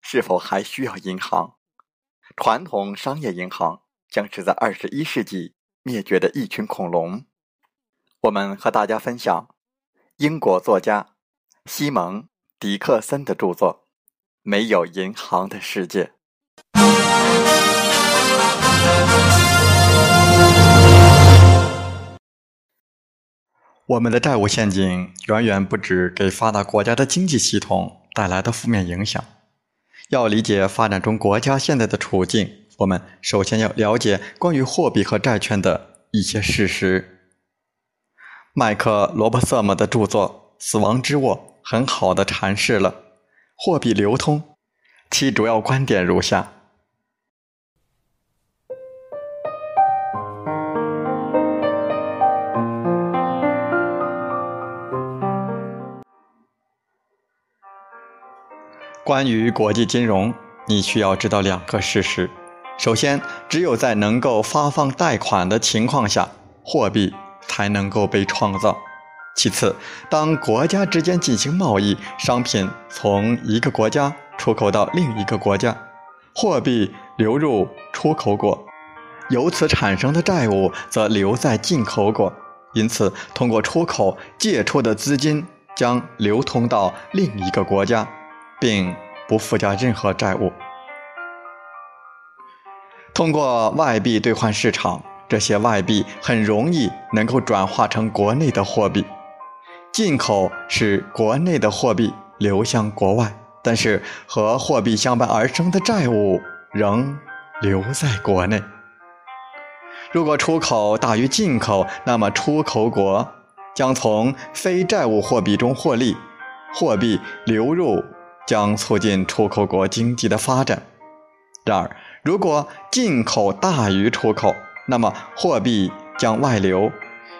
是否还需要银行？传统商业银行将是在二十一世纪灭绝的一群恐龙。我们和大家分享英国作家西蒙·迪克森的著作《没有银行的世界》。我们的债务陷阱远远不止给发达国家的经济系统带来的负面影响。要理解发展中国家现在的处境，我们首先要了解关于货币和债券的一些事实。麦克罗伯瑟姆的著作《死亡之握》很好的阐释了货币流通，其主要观点如下。关于国际金融，你需要知道两个事实：首先，只有在能够发放贷款的情况下，货币才能够被创造；其次，当国家之间进行贸易，商品从一个国家出口到另一个国家，货币流入出口国，由此产生的债务则留在进口国，因此，通过出口借出的资金将流通到另一个国家。并不附加任何债务。通过外币兑换市场，这些外币很容易能够转化成国内的货币。进口使国内的货币流向国外，但是和货币相伴而生的债务仍留在国内。如果出口大于进口，那么出口国将从非债务货币中获利，货币流入。将促进出口国经济的发展。然而，如果进口大于出口，那么货币将外流，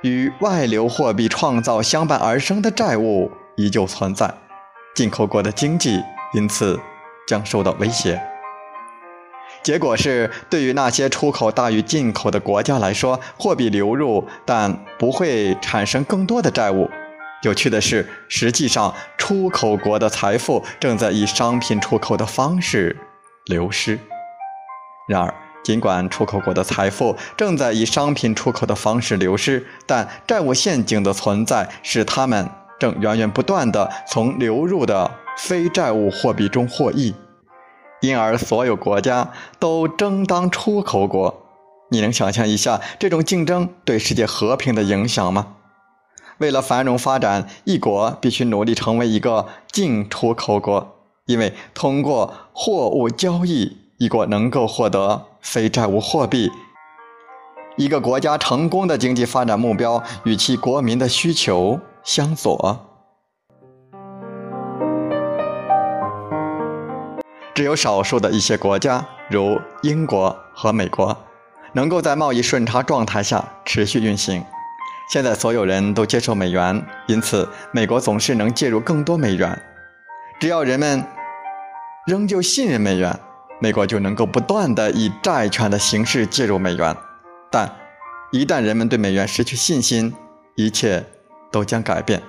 与外流货币创造相伴而生的债务依旧存在，进口国的经济因此将受到威胁。结果是，对于那些出口大于进口的国家来说，货币流入，但不会产生更多的债务。有趣的是，实际上出口国的财富正在以商品出口的方式流失。然而，尽管出口国的财富正在以商品出口的方式流失，但债务陷阱的存在使他们正源源不断地从流入的非债务货币中获益，因而所有国家都争当出口国。你能想象一下这种竞争对世界和平的影响吗？为了繁荣发展，一国必须努力成为一个进出口国，因为通过货物交易，一国能够获得非债务货币。一个国家成功的经济发展目标与其国民的需求相左。只有少数的一些国家，如英国和美国，能够在贸易顺差状态下持续运行。现在所有人都接受美元，因此美国总是能介入更多美元。只要人们仍旧信任美元，美国就能够不断的以债券的形式介入美元。但一旦人们对美元失去信心，一切都将改变。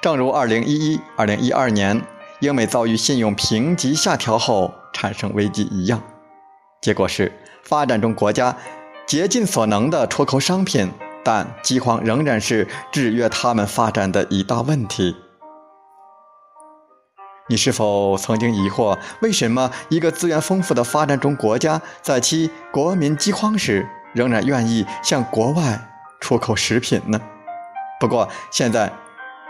正如2011、2012年英美遭遇信用评级下调后产生危机一样，结果是发展中国家竭尽所能的出口商品，但饥荒仍然是制约他们发展的一大问题。你是否曾经疑惑，为什么一个资源丰富的发展中国家，在其国民饥荒时，仍然愿意向国外出口食品呢？不过现在，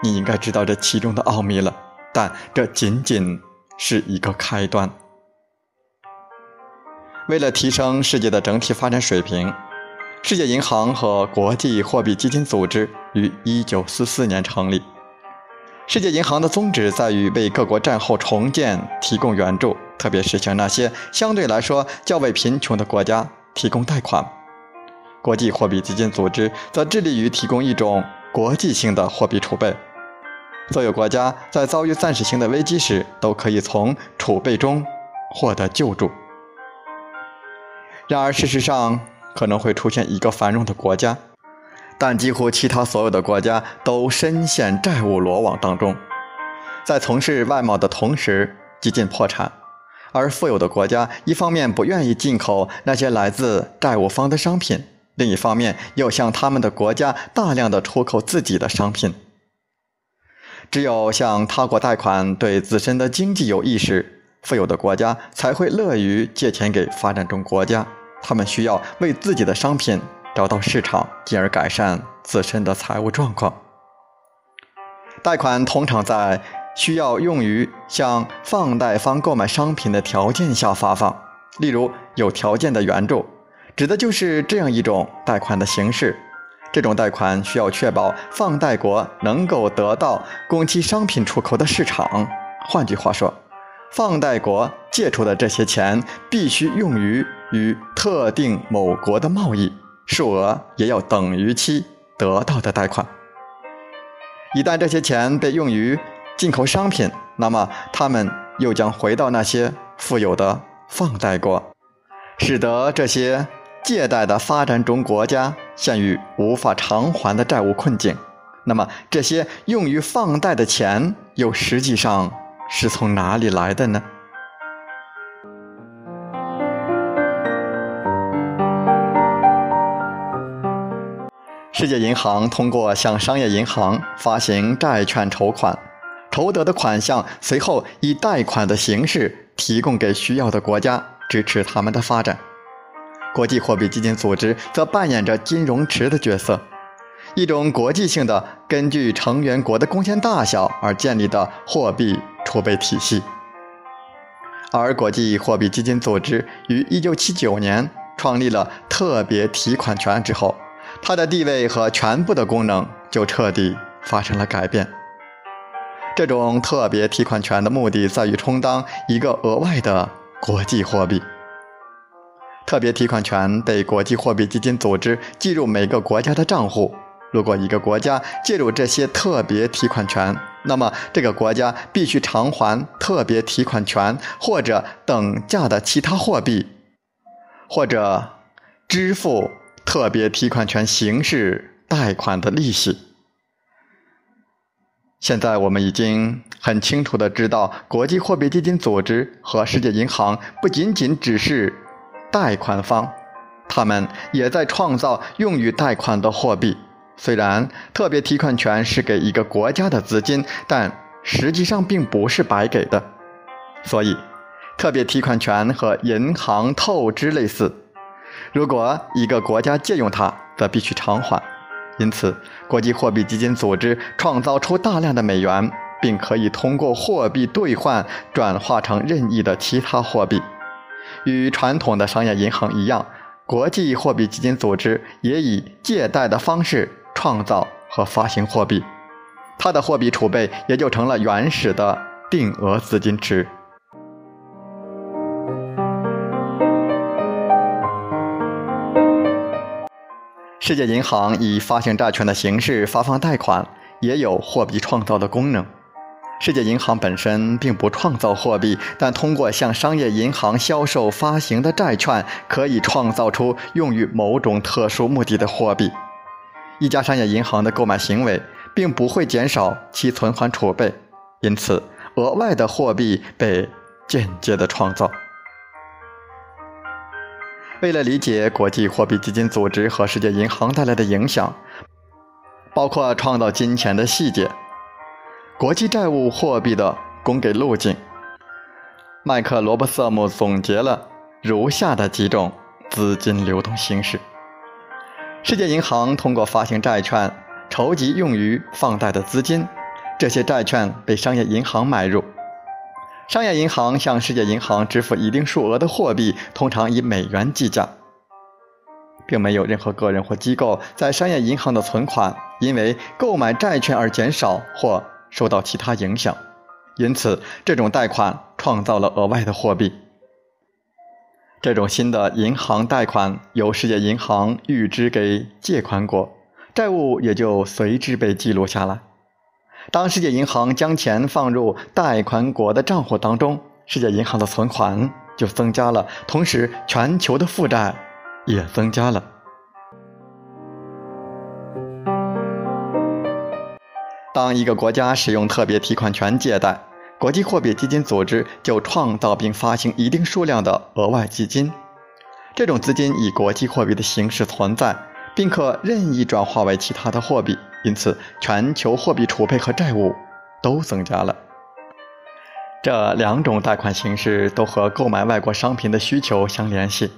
你应该知道这其中的奥秘了。但这仅仅是一个开端。为了提升世界的整体发展水平，世界银行和国际货币基金组织于1944年成立。世界银行的宗旨在于为各国战后重建提供援助，特别是向那些相对来说较为贫穷的国家提供贷款。国际货币基金组织则致力于提供一种国际性的货币储备，所有国家在遭遇暂时性的危机时都可以从储备中获得救助。然而，事实上可能会出现一个繁荣的国家。但几乎其他所有的国家都深陷债务罗网当中，在从事外贸的同时几近破产，而富有的国家一方面不愿意进口那些来自债务方的商品，另一方面又向他们的国家大量的出口自己的商品。只有向他国贷款对自身的经济有益时，富有的国家才会乐于借钱给发展中国家，他们需要为自己的商品。找到市场，进而改善自身的财务状况。贷款通常在需要用于向放贷方购买商品的条件下发放，例如有条件的援助，指的就是这样一种贷款的形式。这种贷款需要确保放贷国能够得到供其商品出口的市场。换句话说，放贷国借出的这些钱必须用于与特定某国的贸易。数额也要等于其得到的贷款。一旦这些钱被用于进口商品，那么他们又将回到那些富有的放贷国，使得这些借贷的发展中国家陷于无法偿还的债务困境。那么，这些用于放贷的钱又实际上是从哪里来的呢？世界银行通过向商业银行发行债券筹款，筹得的款项随后以贷款的形式提供给需要的国家，支持他们的发展。国际货币基金组织则扮演着金融池的角色，一种国际性的根据成员国的贡献大小而建立的货币储备体系。而国际货币基金组织于1979年创立了特别提款权之后。它的地位和全部的功能就彻底发生了改变。这种特别提款权的目的在于充当一个额外的国际货币。特别提款权被国际货币基金组织计入每个国家的账户。如果一个国家介入这些特别提款权，那么这个国家必须偿还特别提款权或者等价的其他货币，或者支付。特别提款权形式贷款的利息。现在我们已经很清楚的知道，国际货币基金组织和世界银行不仅仅只是贷款方，他们也在创造用于贷款的货币。虽然特别提款权是给一个国家的资金，但实际上并不是白给的。所以，特别提款权和银行透支类似。如果一个国家借用它，则必须偿还。因此，国际货币基金组织创造出大量的美元，并可以通过货币兑换转化成任意的其他货币。与传统的商业银行一样，国际货币基金组织也以借贷的方式创造和发行货币，它的货币储备也就成了原始的定额资金池。世界银行以发行债券的形式发放贷款，也有货币创造的功能。世界银行本身并不创造货币，但通过向商业银行销售发行的债券，可以创造出用于某种特殊目的的货币。一家商业银行的购买行为并不会减少其存款储备，因此额外的货币被间接的创造。为了理解国际货币基金组织和世界银行带来的影响，包括创造金钱的细节。国际债务货币的供给路径，麦克罗伯瑟姆总结了如下的几种资金流动形式：世界银行通过发行债券筹集用于放贷的资金，这些债券被商业银行买入，商业银行向世界银行支付一定数额的货币，通常以美元计价，并没有任何个人或机构在商业银行的存款因为购买债券而减少或。受到其他影响，因此这种贷款创造了额外的货币。这种新的银行贷款由世界银行预支给借款国，债务也就随之被记录下来。当世界银行将钱放入贷款国的账户当中，世界银行的存款就增加了，同时全球的负债也增加了。当一个国家使用特别提款权借贷，国际货币基金组织就创造并发行一定数量的额外基金。这种资金以国际货币的形式存在，并可任意转化为其他的货币，因此全球货币储备和债务都增加了。这两种贷款形式都和购买外国商品的需求相联系。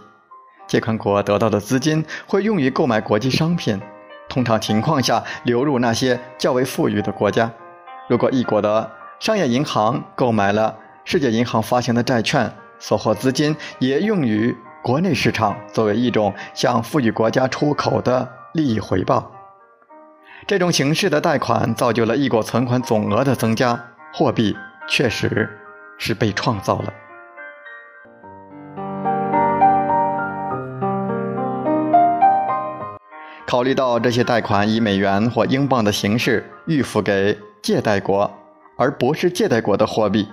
借款国得到的资金会用于购买国际商品。通常情况下，流入那些较为富裕的国家。如果一国的商业银行购买了世界银行发行的债券，所获资金也用于国内市场，作为一种向富裕国家出口的利益回报。这种形式的贷款造就了一国存款总额的增加，货币确实是被创造了。考虑到这些贷款以美元或英镑的形式预付给借贷国，而不是借贷国的货币，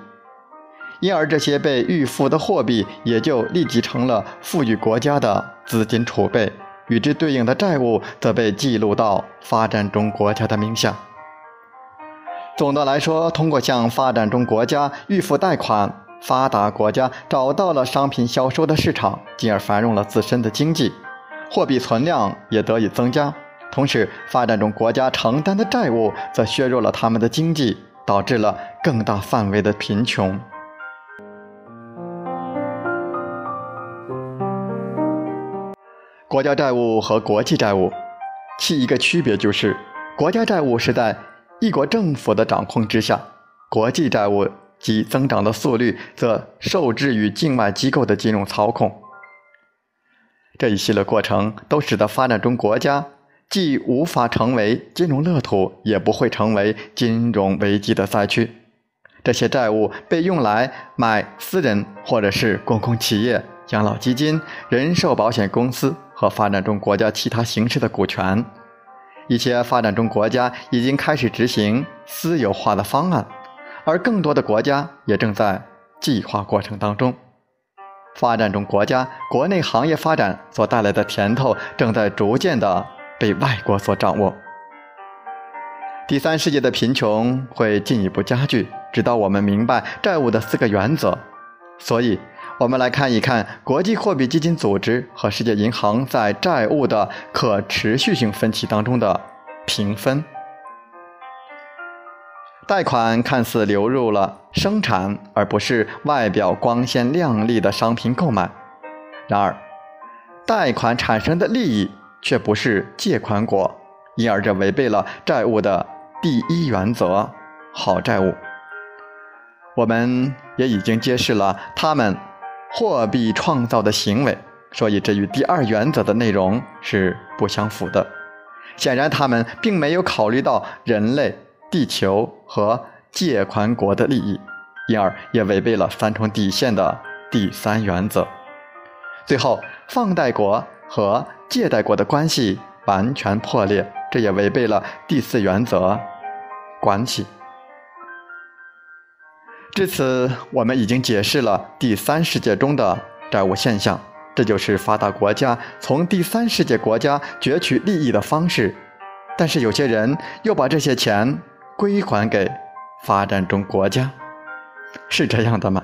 因而这些被预付的货币也就立即成了富裕国家的资金储备，与之对应的债务则被记录到发展中国家的名下。总的来说，通过向发展中国家预付贷款，发达国家找到了商品销售的市场，进而繁荣了自身的经济。货币存量也得以增加，同时发展中国家承担的债务则削弱了他们的经济，导致了更大范围的贫穷。国家债务和国际债务，其一个区别就是，国家债务是在一国政府的掌控之下，国际债务及增长的速率则受制于境外机构的金融操控。这一系列过程都使得发展中国家既无法成为金融乐土，也不会成为金融危机的灾区。这些债务被用来买私人或者是公共企业、养老基金、人寿保险公司和发展中国家其他形式的股权。一些发展中国家已经开始执行私有化的方案，而更多的国家也正在计划过程当中。发展中国家国内行业发展所带来的甜头，正在逐渐的被外国所掌握。第三世界的贫穷会进一步加剧，直到我们明白债务的四个原则。所以，我们来看一看国际货币基金组织和世界银行在债务的可持续性分歧当中的评分。贷款看似流入了生产，而不是外表光鲜亮丽的商品购买。然而，贷款产生的利益却不是借款国，因而这违背了债务的第一原则——好债务。我们也已经揭示了他们货币创造的行为，所以这与第二原则的内容是不相符的。显然，他们并没有考虑到人类。地球和借款国的利益，因而也违背了三重底线的第三原则。最后，放贷国和借贷国的关系完全破裂，这也违背了第四原则——关系。至此，我们已经解释了第三世界中的债务现象，这就是发达国家从第三世界国家攫取利益的方式。但是有些人又把这些钱归还给发展中国家，是这样的吗？